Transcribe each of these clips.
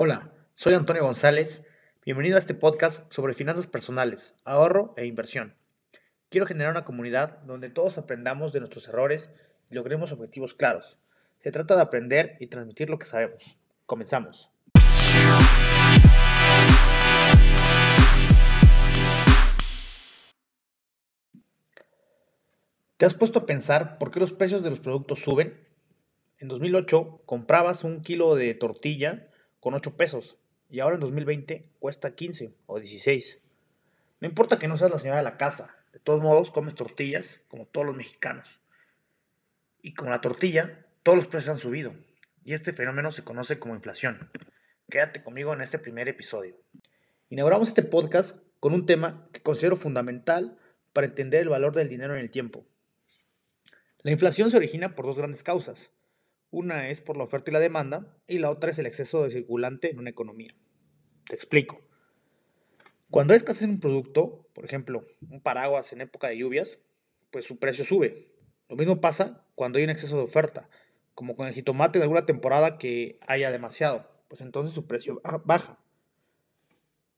Hola, soy Antonio González. Bienvenido a este podcast sobre finanzas personales, ahorro e inversión. Quiero generar una comunidad donde todos aprendamos de nuestros errores y logremos objetivos claros. Se trata de aprender y transmitir lo que sabemos. Comenzamos. ¿Te has puesto a pensar por qué los precios de los productos suben? En 2008 comprabas un kilo de tortilla con 8 pesos y ahora en 2020 cuesta 15 o 16. No importa que no seas la señora de la casa, de todos modos comes tortillas como todos los mexicanos. Y con la tortilla, todos los precios han subido y este fenómeno se conoce como inflación. Quédate conmigo en este primer episodio. Inauguramos este podcast con un tema que considero fundamental para entender el valor del dinero en el tiempo. La inflación se origina por dos grandes causas. Una es por la oferta y la demanda y la otra es el exceso de circulante en una economía. Te explico. Cuando hay escasez en un producto, por ejemplo, un paraguas en época de lluvias, pues su precio sube. Lo mismo pasa cuando hay un exceso de oferta, como con el jitomate en alguna temporada que haya demasiado, pues entonces su precio baja.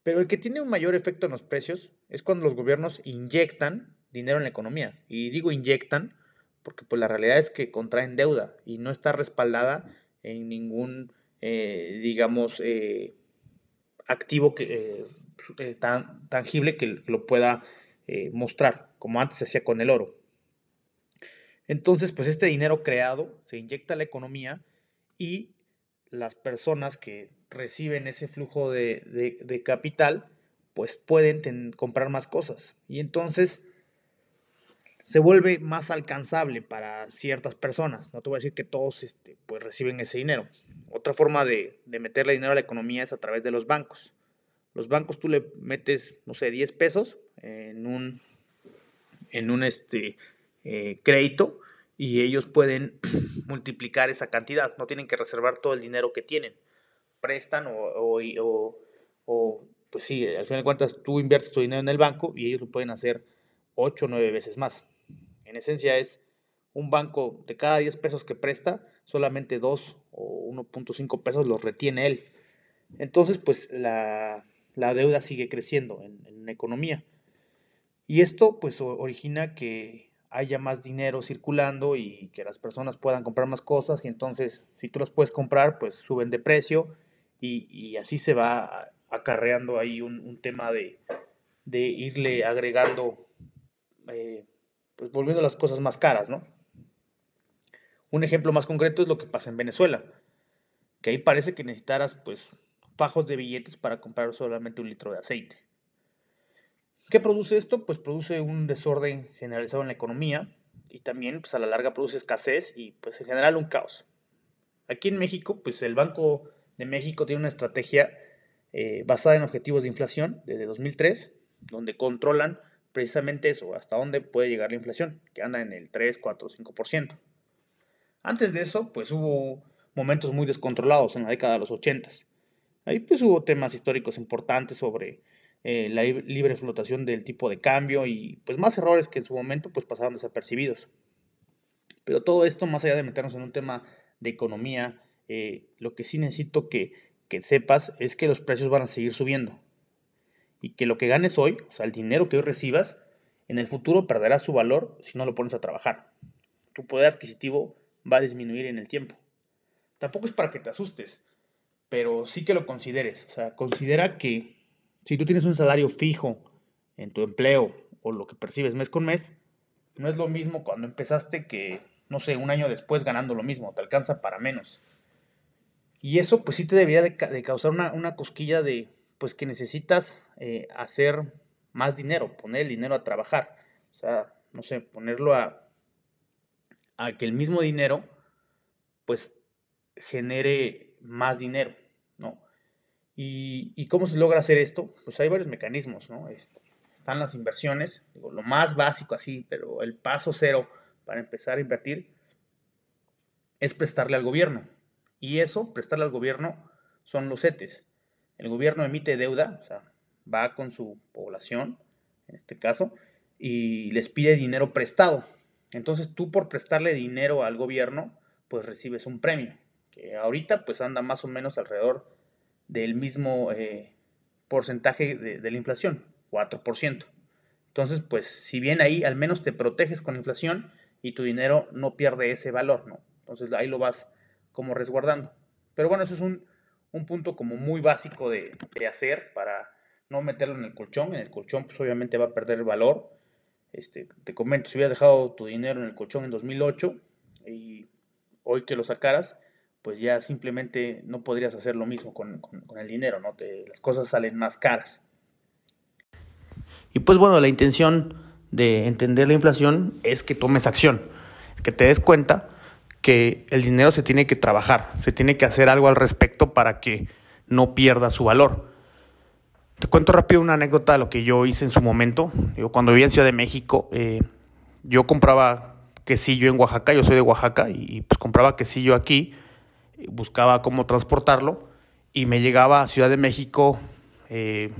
Pero el que tiene un mayor efecto en los precios es cuando los gobiernos inyectan dinero en la economía. Y digo inyectan porque pues la realidad es que contraen deuda y no está respaldada en ningún, eh, digamos, eh, activo que, eh, tan tangible que lo pueda mostrar, como antes se hacía con el oro. Entonces, pues este dinero creado se inyecta a la economía y las personas que reciben ese flujo de, de capital, pues pueden comprar más cosas. Y entonces se vuelve más alcanzable para ciertas personas. No te voy a decir que todos este, pues, reciben ese dinero. Otra forma de, meterle dinero a la economía es a través de los bancos. Los bancos tú le metes, no sé, 10 pesos en un, en un este, eh, crédito y ellos pueden multiplicar esa cantidad. No tienen que reservar todo el dinero que tienen. Prestan o, o, o pues sí, al final de cuentas tú inviertes tu dinero en el banco y ellos lo pueden hacer 8 o 9 veces más. En esencia es un banco de cada 10 pesos que presta, solamente 2 o 1.5 pesos los retiene él. Entonces, pues la, deuda sigue creciendo en, la economía. Y esto pues origina que haya más dinero circulando y que las personas puedan comprar más cosas y entonces si tú las puedes comprar pues suben de precio y, así se va acarreando ahí un, tema de, de, irle agregando eh, pues volviendo las cosas más caras, ¿no? Un ejemplo más concreto es lo que pasa en Venezuela, que ahí parece que necesitaras pues fajos de billetes para comprar solamente un litro de aceite. ¿Qué produce esto? Pues produce un desorden generalizado en la economía y también pues a la larga produce escasez y pues en general un caos. Aquí en México, pues el Banco de México tiene una estrategia eh, basada en objetivos de inflación desde 2003, donde controlan precisamente eso, hasta dónde puede llegar la inflación, que anda en el 3, 4, 5%. Antes de eso, pues hubo momentos muy descontrolados en la década de los 80. Ahí pues hubo temas históricos importantes sobre eh, la libre flotación del tipo de cambio y pues más errores que en su momento pues pasaron desapercibidos. Pero todo esto, más allá de meternos en un tema de economía, eh, lo que sí necesito que, que sepas es que los precios van a seguir subiendo y que lo que ganes hoy, o sea, el dinero que hoy recibas, en el futuro perderá su valor si no lo pones a trabajar. Tu poder adquisitivo va a disminuir en el tiempo. Tampoco es para que te asustes, pero sí que lo consideres. O sea, considera que si tú tienes un salario fijo en tu empleo o lo que percibes mes con mes, no es lo mismo cuando empezaste que, no sé, un año después ganando lo mismo, te alcanza para menos. Y eso pues sí te debería de, causar una, una cosquilla de, pues que necesitas eh, hacer más dinero, poner el dinero a trabajar. O sea, no sé, ponerlo a, que el mismo dinero, pues, genere más dinero, ¿no? ¿Y, cómo se logra hacer esto? Pues hay varios mecanismos, ¿no? Están las inversiones, digo, lo más básico así, pero el paso cero para empezar a invertir es prestarle al gobierno. Y eso, prestarle al gobierno, son los CETES. El gobierno emite deuda, o sea, va con su población, en este caso, y les pide dinero prestado. Entonces tú por prestarle dinero al gobierno, pues recibes un premio, que ahorita pues anda más o menos alrededor del mismo eh, porcentaje de, la inflación, 4%. Entonces, pues si bien ahí al menos te proteges con inflación y tu dinero no pierde ese valor, ¿no? Entonces ahí lo vas como resguardando. Pero bueno, eso es un, punto como muy básico de, hacer para no meterlo en el colchón. En el colchón pues obviamente va a perder el valor. Este, te comento, si hubieras dejado tu dinero en el colchón en 2008 y hoy que lo sacaras, pues ya simplemente no podrías hacer lo mismo con, el dinero, ¿no? las cosas salen más caras. Y pues bueno, la intención de entender la inflación es que tomes acción, que te des cuenta que el dinero se tiene que trabajar, se tiene que hacer algo al respecto para que no pierda su valor. Te cuento rápido una anécdota de lo que yo hice en su momento. Cuando vivía en Ciudad de México, eh, yo compraba quesillo en Oaxaca, yo soy de Oaxaca, y pues compraba quesillo aquí buscaba cómo transportarlo y me llegaba a Ciudad de México eh,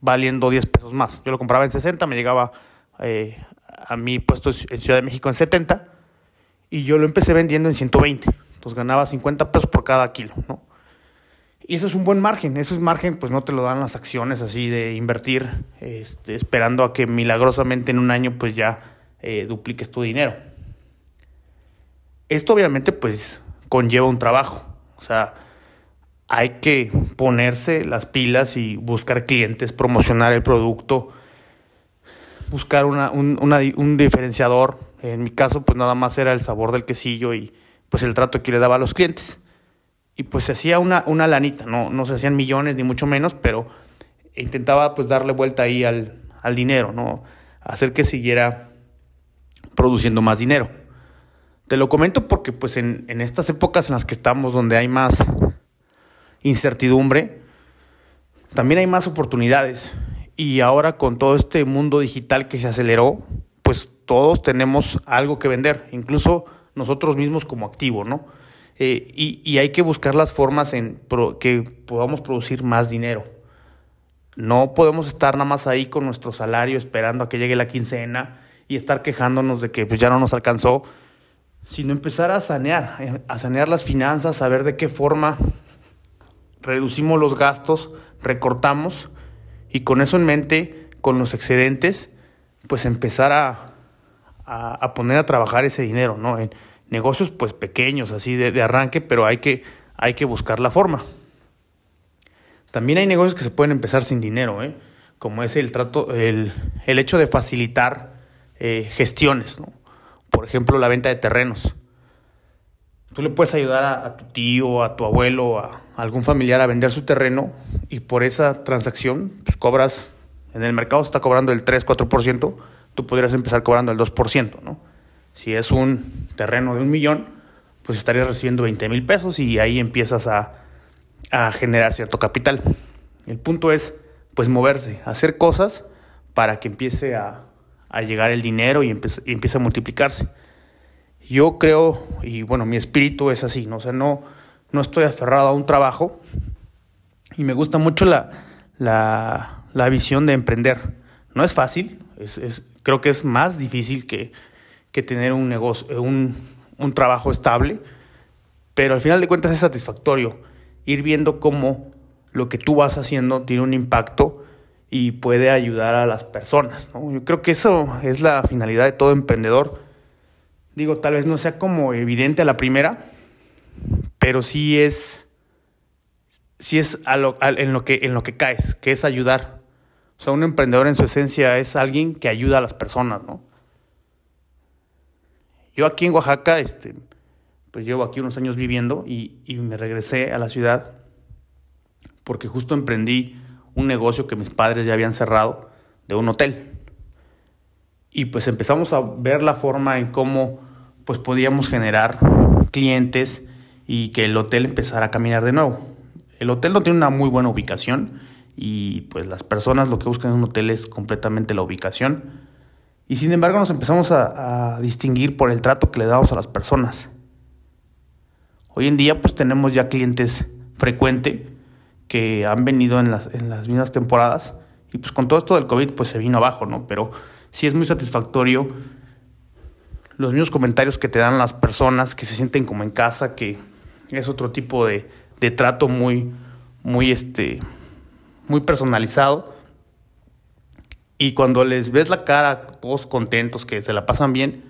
valiendo 10 pesos más. Yo lo compraba en 60, me llegaba eh, a mi puesto en Ciudad de México en 70 y yo lo empecé vendiendo en 120. Entonces ganaba 50 pesos por cada kilo, ¿no? Y eso es un buen margen. Eso es margen, pues no te lo dan las acciones así de invertir, este, esperando a que milagrosamente en un año pues ya eh, dupliques tu dinero. Esto obviamente pues conlleva un trabajo. O sea, hay que ponerse las pilas y buscar clientes, promocionar el producto, buscar una, un, un, diferenciador. En mi caso, pues nada más era el sabor del quesillo y pues el trato que le daba a los clientes. Y pues se hacía una, una lanita, no, no se hacían millones ni mucho menos, pero intentaba pues darle vuelta ahí al, al dinero, ¿no? Hacer que siguiera produciendo más dinero. Te lo comento porque pues en, estas épocas en las que estamos, donde hay más incertidumbre, también hay más oportunidades. Y ahora con todo este mundo digital que se aceleró, pues todos tenemos algo que vender, incluso nosotros mismos como activo, ¿no? Eh, y, hay que buscar las formas en que podamos producir más dinero. No podemos estar nada más ahí con nuestro salario esperando a que llegue la quincena y estar quejándonos de que pues, ya no nos alcanzó sino empezar a sanear, a sanear las finanzas, a ver de qué forma reducimos los gastos, recortamos y con eso en mente, con los excedentes, pues empezar a, a, poner a trabajar ese dinero, ¿no? En negocios pues pequeños, así de, arranque, pero hay que, hay que buscar la forma. También hay negocios que se pueden empezar sin dinero, ¿eh? como es el trato, el, el hecho de facilitar eh, gestiones, ¿no? por ejemplo, la venta de terrenos. Tú le puedes ayudar a, tu tío, a tu abuelo, a, algún familiar a vender su terreno y por esa transacción pues cobras, en el mercado se está cobrando el 3, 4%, tú podrías empezar cobrando el 2%, ¿no? Si es un terreno de un millón, pues estarías recibiendo 20 mil pesos y ahí empiezas a, a generar cierto capital. El punto es, pues, moverse, hacer cosas para que empiece a, a llegar el dinero y, empieza a multiplicarse. Yo creo, y bueno, mi espíritu es así, ¿no? O sea, no, no estoy aferrado a un trabajo y me gusta mucho la, la, la visión de emprender. No es fácil, es, es, creo que es más difícil que, que tener un negocio, un, un trabajo estable, pero al final de cuentas es satisfactorio ir viendo cómo lo que tú vas haciendo tiene un impacto y puede ayudar a las personas. Yo creo que eso es la finalidad de todo emprendedor. Digo, tal vez no sea como evidente a la primera, pero sí es, sí es en, lo que, en lo que caes, que es ayudar. O sea, un emprendedor en su esencia es alguien que ayuda a las personas, ¿no? Yo aquí en Oaxaca, este, pues llevo aquí unos años viviendo y, y me regresé a la ciudad porque justo emprendí un negocio que mis padres ya habían cerrado de un hotel. Y pues empezamos a ver la forma en cómo pues podíamos generar clientes y que el hotel empezara a caminar de nuevo. El hotel no tiene una muy buena ubicación y pues las personas lo que buscan en un hotel es completamente la ubicación. Y sin embargo nos empezamos a, distinguir por el trato que le damos a las personas. Hoy en día pues tenemos ya clientes frecuentes que han venido en las, en las mismas temporadas. Y pues con todo esto del COVID pues se vino abajo, ¿no? Pero sí es muy satisfactorio los mismos comentarios que te dan las personas que se sienten como en casa, que es otro tipo de, de trato muy, muy, este, muy personalizado. Y cuando les ves la cara, todos contentos, que se la pasan bien,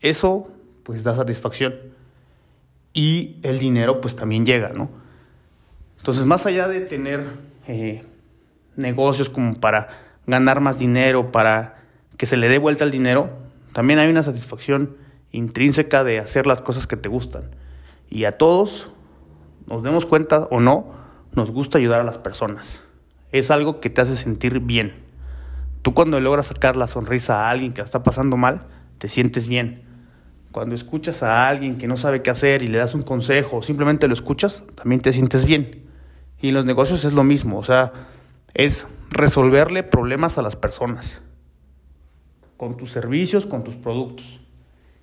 eso pues da satisfacción. Y el dinero pues también llega, ¿no? Entonces, más allá de tener eh, negocios como para ganar más dinero, para que se le dé vuelta el dinero, también hay una satisfacción intrínseca de hacer las cosas que te gustan. Y a todos, nos demos cuenta o no, nos gusta ayudar a las personas. Es algo que te hace sentir bien. Tú cuando logras sacar la sonrisa a alguien que la está pasando mal, te sientes bien. Cuando escuchas a alguien que no sabe qué hacer y le das un consejo o simplemente lo escuchas, también te sientes bien. Y en los negocios es lo mismo, o sea, es resolverle problemas a las personas con tus servicios, con tus productos.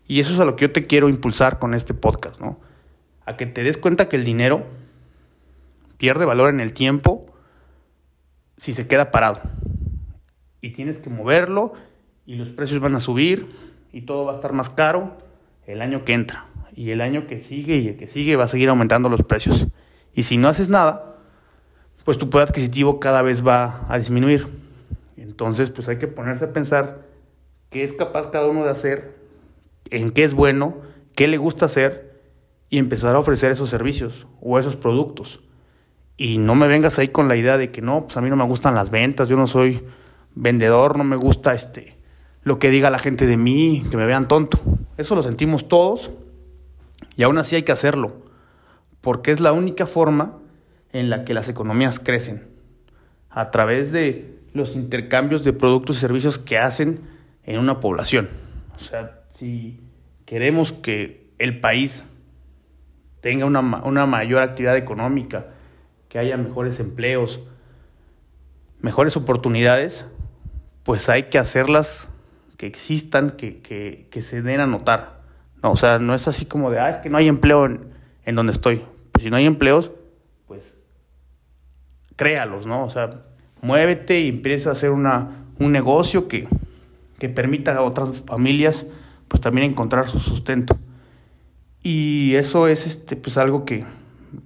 Y eso es a lo que yo te quiero impulsar con este podcast, ¿no? A que te des cuenta que el dinero pierde valor en el tiempo si se queda parado. Y tienes que moverlo y los precios van a subir y todo va a estar más caro el año que entra. Y el año que sigue y el que sigue va a seguir aumentando los precios. Y si no haces nada, pues tu poder adquisitivo cada vez va a disminuir. Entonces, pues hay que ponerse a pensar qué es capaz cada uno de hacer, en qué es bueno, qué le gusta hacer y empezar a ofrecer esos servicios o esos productos. Y no me vengas ahí con la idea de que no, pues a mí no me gustan las ventas, yo no soy vendedor, no me gusta este lo que diga la gente de mí, que me vean tonto. Eso lo sentimos todos y aún así hay que hacerlo, porque es la única forma en la que las economías crecen, a través de los intercambios de productos y servicios que hacen en una población. O sea, si queremos que el país tenga una, una mayor actividad económica, que haya mejores empleos, mejores oportunidades, pues hay que hacerlas que existan, que, que, que, se den a notar. No, o sea, no es así como de, ah, es que no hay empleo en, en donde estoy. Pues si no hay empleos, pues créalos, ¿no? O sea, muévete y empieza a hacer una, un negocio que, que permita a otras familias pues también encontrar su sustento. Y eso es este pues algo que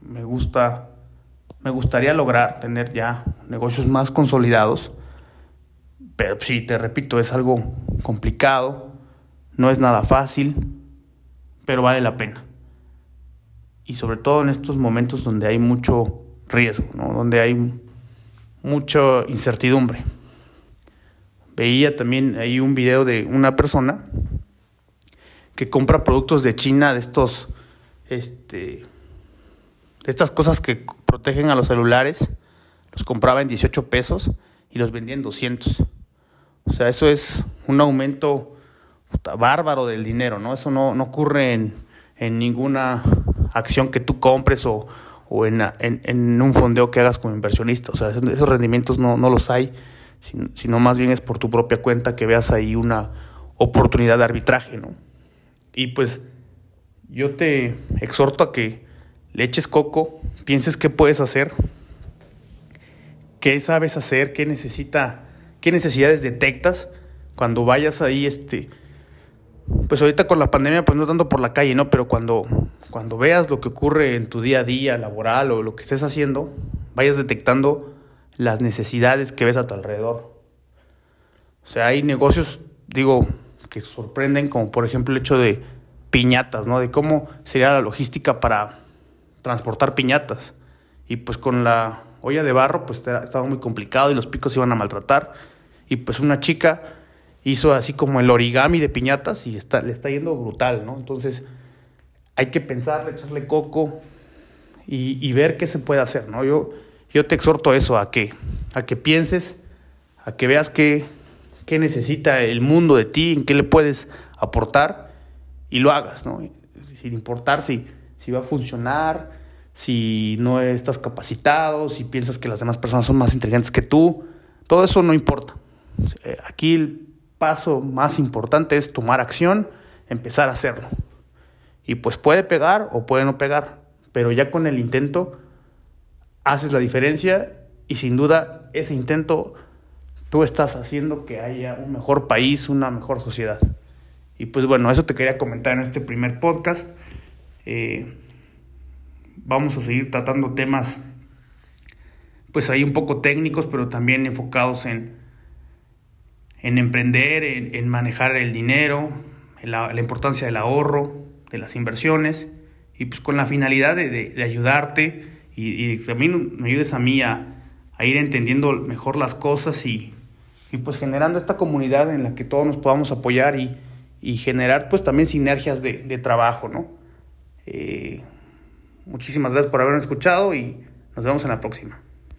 me gusta me gustaría lograr tener ya negocios más consolidados. Pero sí, te repito, es algo complicado, no es nada fácil, pero vale la pena. Y sobre todo en estos momentos donde hay mucho riesgo, ¿no? donde hay mucha incertidumbre. Veía también ahí un video de una persona que compra productos de China, de estos, este, estas cosas que protegen a los celulares, los compraba en 18 pesos y los vendía en 200. O sea, eso es un aumento bárbaro del dinero, ¿no? Eso no, no ocurre en, en, ninguna acción que tú compres o, o en, en, en, un fondeo que hagas como inversionista. O sea, esos rendimientos no, no los hay, sino, sino, más bien es por tu propia cuenta que veas ahí una oportunidad de arbitraje, ¿no? Y pues yo te exhorto a que le eches coco, pienses qué puedes hacer, qué sabes hacer, qué necesita, qué necesidades detectas cuando vayas ahí, este, pues ahorita con la pandemia, pues no tanto por la calle, ¿no? Pero cuando, cuando veas lo que ocurre en tu día a día laboral o lo que estés haciendo, vayas detectando las necesidades que ves a tu alrededor. O sea, hay negocios, digo, que sorprenden, como por ejemplo el hecho de piñatas, ¿no? De cómo sería la logística para transportar piñatas. Y pues con la olla de barro, pues estaba muy complicado y los picos iban a maltratar. Y pues una chica hizo así como el origami de piñatas y está, le está yendo brutal, ¿no? Entonces hay que pensar, echarle coco y, y, ver qué se puede hacer, ¿no? Yo, yo te exhorto a eso, a que, a que pienses, a que veas qué, qué necesita el mundo de ti, en qué le puedes aportar y lo hagas, ¿no? Sin importar si si va a funcionar, si no estás capacitado, si piensas que las demás personas son más inteligentes que tú, todo eso no importa. Eh, aquí el paso más importante es tomar acción, empezar a hacerlo. Y pues puede pegar o puede no pegar, pero ya con el intento haces la diferencia y sin duda ese intento tú estás haciendo que haya un mejor país, una mejor sociedad. Y pues bueno, eso te quería comentar en este primer podcast. Eh, vamos a seguir tratando temas pues ahí un poco técnicos, pero también enfocados en, en emprender, en, manejar el dinero, la, importancia del ahorro, de las inversiones, y pues con la finalidad de, ayudarte y, también me ayudes a mí a, ir entendiendo mejor las cosas y, pues generando esta comunidad en la que todos nos podamos apoyar y, generar pues también sinergias de, trabajo, ¿no? Eh, muchísimas gracias por haberme escuchado y nos vemos en la próxima.